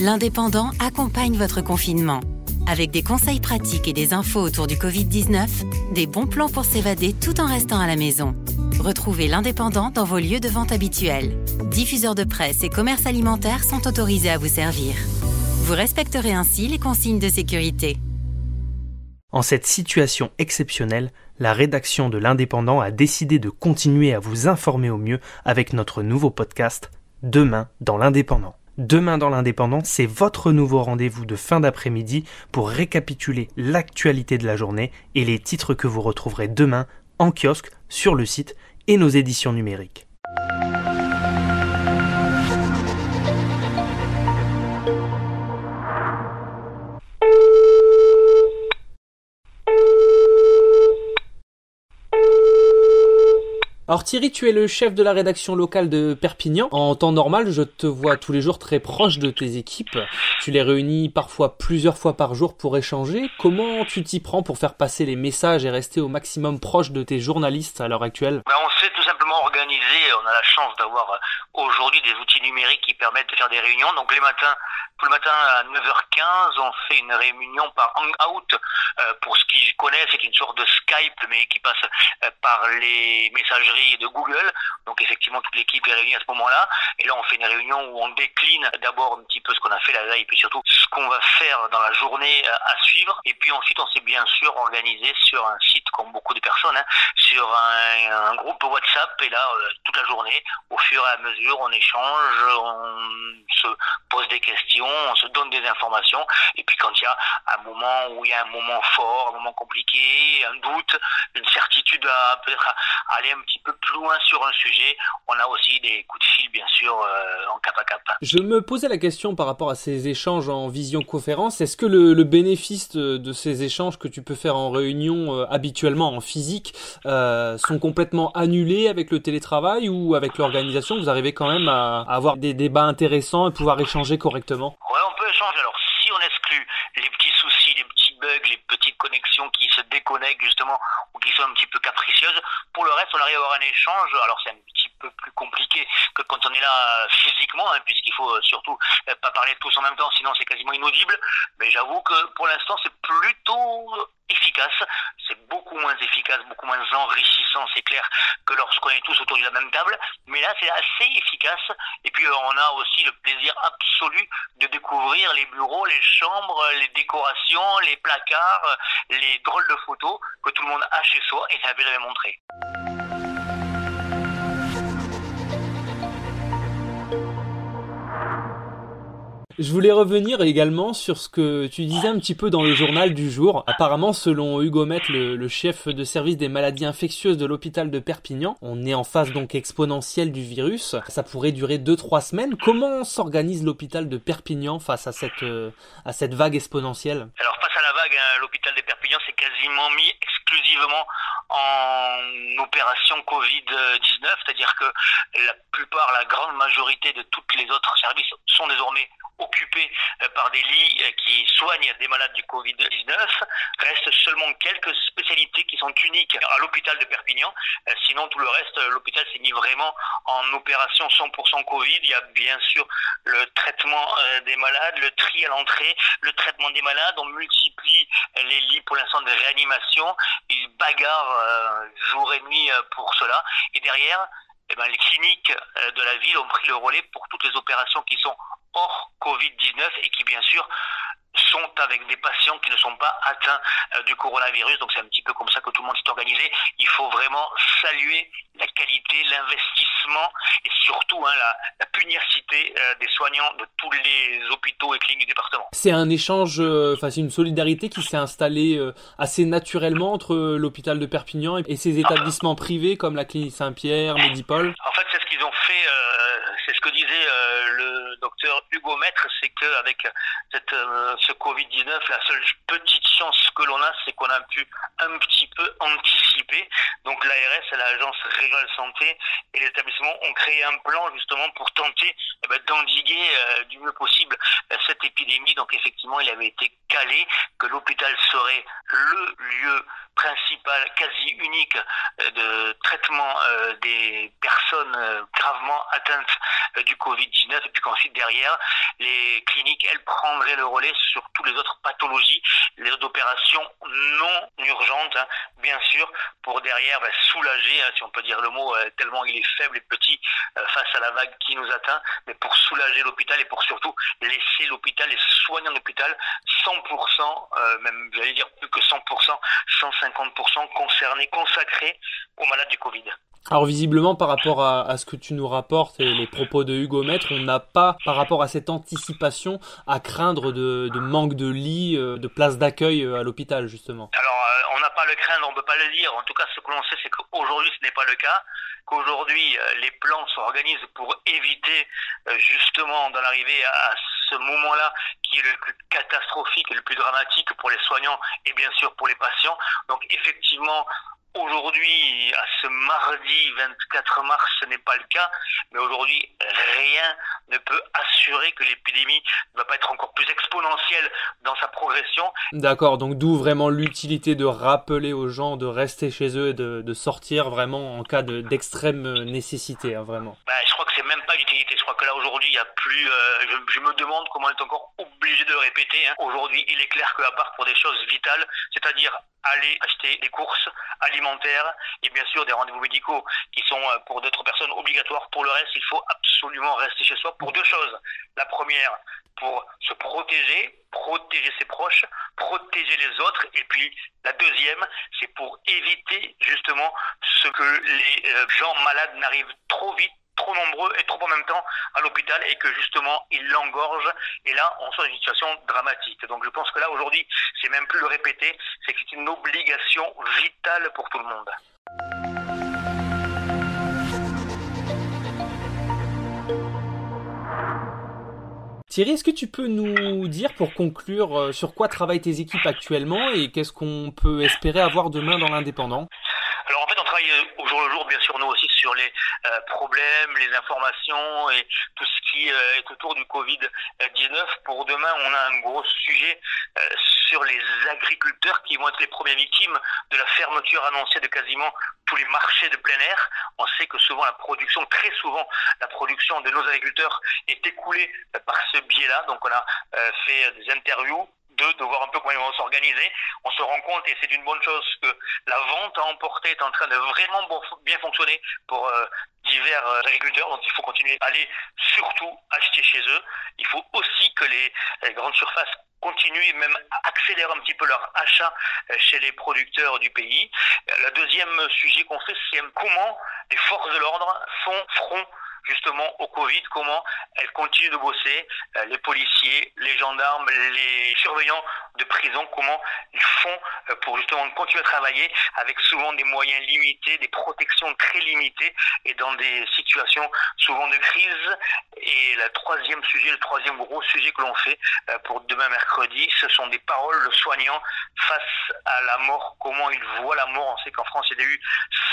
L'Indépendant accompagne votre confinement. Avec des conseils pratiques et des infos autour du Covid-19, des bons plans pour s'évader tout en restant à la maison. Retrouvez l'Indépendant dans vos lieux de vente habituels. Diffuseurs de presse et commerces alimentaires sont autorisés à vous servir. Vous respecterez ainsi les consignes de sécurité. En cette situation exceptionnelle, la rédaction de l'Indépendant a décidé de continuer à vous informer au mieux avec notre nouveau podcast Demain dans l'Indépendant. Demain dans l'Indépendant, c'est votre nouveau rendez-vous de fin d'après-midi pour récapituler l'actualité de la journée et les titres que vous retrouverez demain en kiosque, sur le site et nos éditions numériques. Alors Thierry, tu es le chef de la rédaction locale de Perpignan. En temps normal, je te vois tous les jours très proche de tes équipes. Tu les réunis parfois plusieurs fois par jour pour échanger. Comment tu t'y prends pour faire passer les messages et rester au maximum proche de tes journalistes à l'heure actuelle? Ben, On s'est tout simplement organisé. On a la chance d'avoir euh, aujourd'hui des outils numériques qui permettent de faire des réunions. Donc les matins, tout le matin à 9h15, on fait une réunion par Hangout. Euh, pour ce qui connaissent, c'est une sorte de Skype, mais qui passe euh, par les messageries de Google. Donc effectivement, toute l'équipe est réunie à ce moment-là. Et là, on fait une réunion où on décline d'abord un petit peu ce qu'on a fait la veille, puis surtout ce qu'on va faire dans la journée euh, à suivre. Et puis ensuite, on s'est bien sûr organisé sur un site, comme beaucoup de personnes, hein, sur un, groupe WhatsApp. Et là, toute la journée, au fur et à mesure, on échange, on se pose des questions, on se donne des informations. Et puis quand il y a un moment où il y a un moment fort, un moment compliqué, un doute, une certitude à peut-être aller un petit peu plus loin sur un sujet, on a aussi des coups de fil, bien sûr, euh, en cap à cap. Je me posais la question par rapport à ces échanges en visioconférence. Est-ce que le, bénéfice de, ces échanges que tu peux faire en réunion euh, habituellement en physique euh, sont complètement annulés avec le télétravail ou avec l'organisation? Vous arrivez quand même à, à, avoir des débats intéressants et pouvoir échanger correctement Alors, si on exclut les petits soucis, les petits bugs, les petites connexions qui se déconnectent justement ou qui sont un petit peu capricieuses, pour le reste, on arrive à avoir un échange. Alors, c'est un petit plus compliqué que quand on est là physiquement, hein, puisqu'il faut euh, surtout euh, pas parler tous en même temps, sinon c'est quasiment inaudible. Mais j'avoue que pour l'instant, c'est plutôt efficace. C'est beaucoup moins efficace, beaucoup moins enrichissant, c'est clair, que lorsqu'on est tous autour de la même table. Mais là, c'est assez efficace. Et puis, euh, on a aussi le plaisir absolu de découvrir les bureaux, les chambres, les décorations, les placards, les drôles de photos que tout le monde a chez soi et ça avait montré. Je voulais revenir également sur ce que tu disais un petit peu dans le journal du jour. Apparemment, selon Hugo Met, le, chef de service des maladies infectieuses de l'hôpital de Perpignan, on est en phase donc exponentielle du virus. Ça pourrait durer 2-3 semaines. Comment s'organise l'hôpital de Perpignan face à cette, euh, à cette vague exponentielle Alors face à la vague, hein, l'hôpital de Perpignan s'est quasiment mis exclusivement en opération Covid-19, c'est-à-dire que la plupart, la grande majorité de tous les autres services sont désormais occupés euh, par des lits euh, qui soignent des malades du Covid-19. Restent seulement quelques spécialités qui sont uniques à l'hôpital de Perpignan. Euh, sinon, tout le reste, l'hôpital s'est mis vraiment en opération 100% Covid. Il y a bien sûr le traitement des malades, le tri à l'entrée, le traitement des malades. On multiplie les lits pour l'instant de réanimation. Ils bagarrent jour et nuit pour cela. Et derrière, eh ben, les cliniques de la ville ont pris le relais pour toutes les opérations qui sont hors Covid-19 et qui bien sûr sont avec des patients qui ne sont pas atteints euh, du coronavirus. Donc c'est un petit peu comme ça que tout le monde s'est organisé. Il faut vraiment saluer la qualité, l'investissement et surtout hein, la, la, euh, des soignants de tous les hôpitaux et cliniques du département. C'est un échange, euh, enfin c'est une solidarité qui s'est installée assez naturellement entre l'hôpital de Perpignan et, ces établissements privés comme la clinique Saint-Pierre, Medipol. En fait c'est ce qu'ils ont fait, c'est ce que disait le docteur Hugo Maître, c'est qu'avec cette ce Covid-19, la seule petite chance que l'on a, c'est qu'on a pu un petit peu anticiper. Donc l'ARS, l'Agence régionale santé et les établissements ont créé un plan justement pour tenter eh ben, d'endiguer euh, du mieux possible euh, cette épidémie. Donc effectivement, il avait été calé que l'hôpital serait le lieu principal, quasi unique euh, de traitement des personnes gravement atteintes du Covid-19 et puis qu'ensuite derrière, les cliniques, elles prendraient le relais sur toutes les autres pathologies, les autres opérations non urgentes, hein, bien sûr, pour derrière bah, soulager, hein, si on peut dire le mot, tellement il est faible et petit face à la vague qui nous atteint, mais pour soulager l'hôpital et pour surtout laisser l'hôpital, soignants de l'hôpital 100%, même j'allais dire plus que 100%, 150% concernés, consacrés aux malades du Covid. Alors visiblement par rapport à, ce que tu nous rapportes et les propos de Hugo Maître, on n'a pas par rapport à cette anticipation à craindre de, manque de lits, euh, de places d'accueil euh, à l'hôpital justement. Alors euh, on n'a pas le craindre, on ne peut pas le dire. En tout cas ce que l'on sait c'est qu'aujourd'hui ce n'est pas le cas, qu'aujourd'hui les plans s'organisent pour éviter justement d'en arriver à ce moment-là qui est le plus catastrophique et le plus dramatique pour les soignants et bien sûr pour les patients. Donc effectivement Aujourd'hui, à ce mardi 24 mars, ce n'est pas le cas, mais aujourd'hui, rien ne peut assurer que l'épidémie ne va pas être encore plus exponentielle dans sa progression. D'accord, donc d'où vraiment l'utilité de rappeler aux gens de rester chez eux et de, sortir vraiment en cas d'extrême nécessité, hein, vraiment. Bah, je crois même pas l'utilité. Je crois que là aujourd'hui, il y a plus. Euh, je, me demande comment on est encore obligé de répéter. Hein. Aujourd'hui, il est clair qu'à part pour des choses vitales, c'est-à-dire aller acheter des courses alimentaires et bien sûr des rendez-vous médicaux qui sont euh, pour d'autres personnes obligatoires. Pour le reste, il faut absolument rester chez soi pour deux choses. La première, pour se protéger, protéger ses proches, protéger les autres. Et puis la deuxième, c'est pour éviter justement ce que les euh, gens malades n'arrivent trop vite trop nombreux et trop en même temps à l'hôpital et que justement il l'engorge et là on sort une situation dramatique. Donc je pense que là aujourd'hui c'est même plus le répéter, c'est que c'est une obligation vitale pour tout le monde. Thierry, est-ce que tu peux nous dire pour conclure euh, sur quoi travaillent tes équipes actuellement et qu'est-ce qu'on peut espérer avoir demain dans l'indépendant? Alors en fait, on travaille euh, au jour le jour, bien sûr, les euh, problèmes, les informations et tout ce qui euh, est autour du Covid-19. Pour demain, on a un gros sujet sur les agriculteurs qui vont être les premières victimes de la fermeture annoncée de quasiment tous les marchés de plein air. On sait que souvent la production, très souvent, la production de nos agriculteurs est écoulée par ce biais-là. Donc on a fait des interviews de voir un peu comment ils vont s'organiser. On se rend compte, et c'est une bonne chose, que la vente à emporter est en train de vraiment bien fonctionner pour euh, divers euh, agriculteurs. Donc il faut continuer à aller surtout acheter chez eux. Il faut aussi que les, grandes surfaces continuent et même accélèrent un petit peu leur achat euh, chez les producteurs du pays. Le deuxième sujet qu'on fait, c'est comment les forces de l'ordre font front justement au Covid, comment elles continuent de bosser, euh, les policiers, les gendarmes, les surveillants de prison, comment ils font euh, pour justement continuer à travailler avec souvent des moyens limités, des protections très limitées et dans des situations souvent de crise. Et le troisième sujet, le troisième gros sujet que l'on fait euh, pour demain mercredi, ce sont des paroles de soignants face à la mort, comment ils voient la mort. On sait qu'en France, il y a eu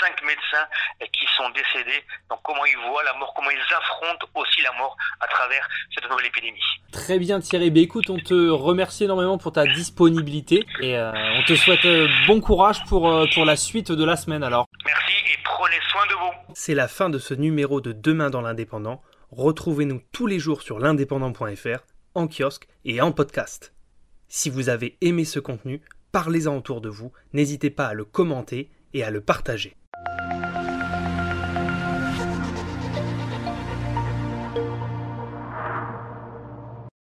cinq médecins qui sont décédés. Donc comment ils voient la mort, comment ils affrontent aussi la mort à travers cette nouvelle épidémie. Très bien Thierry, bah, écoute, on te remercie énormément pour ta disponibilité et euh, on te souhaite euh, bon courage pour, euh, pour la suite de la semaine alors. Merci et prenez soin de vous. C'est la fin de ce numéro de Demain dans l'Indépendant. Retrouvez-nous tous les jours sur l'indépendant.fr, en kiosque et en podcast. Si vous avez aimé ce contenu, parlez-en autour de vous, n'hésitez pas à le commenter et à le partager.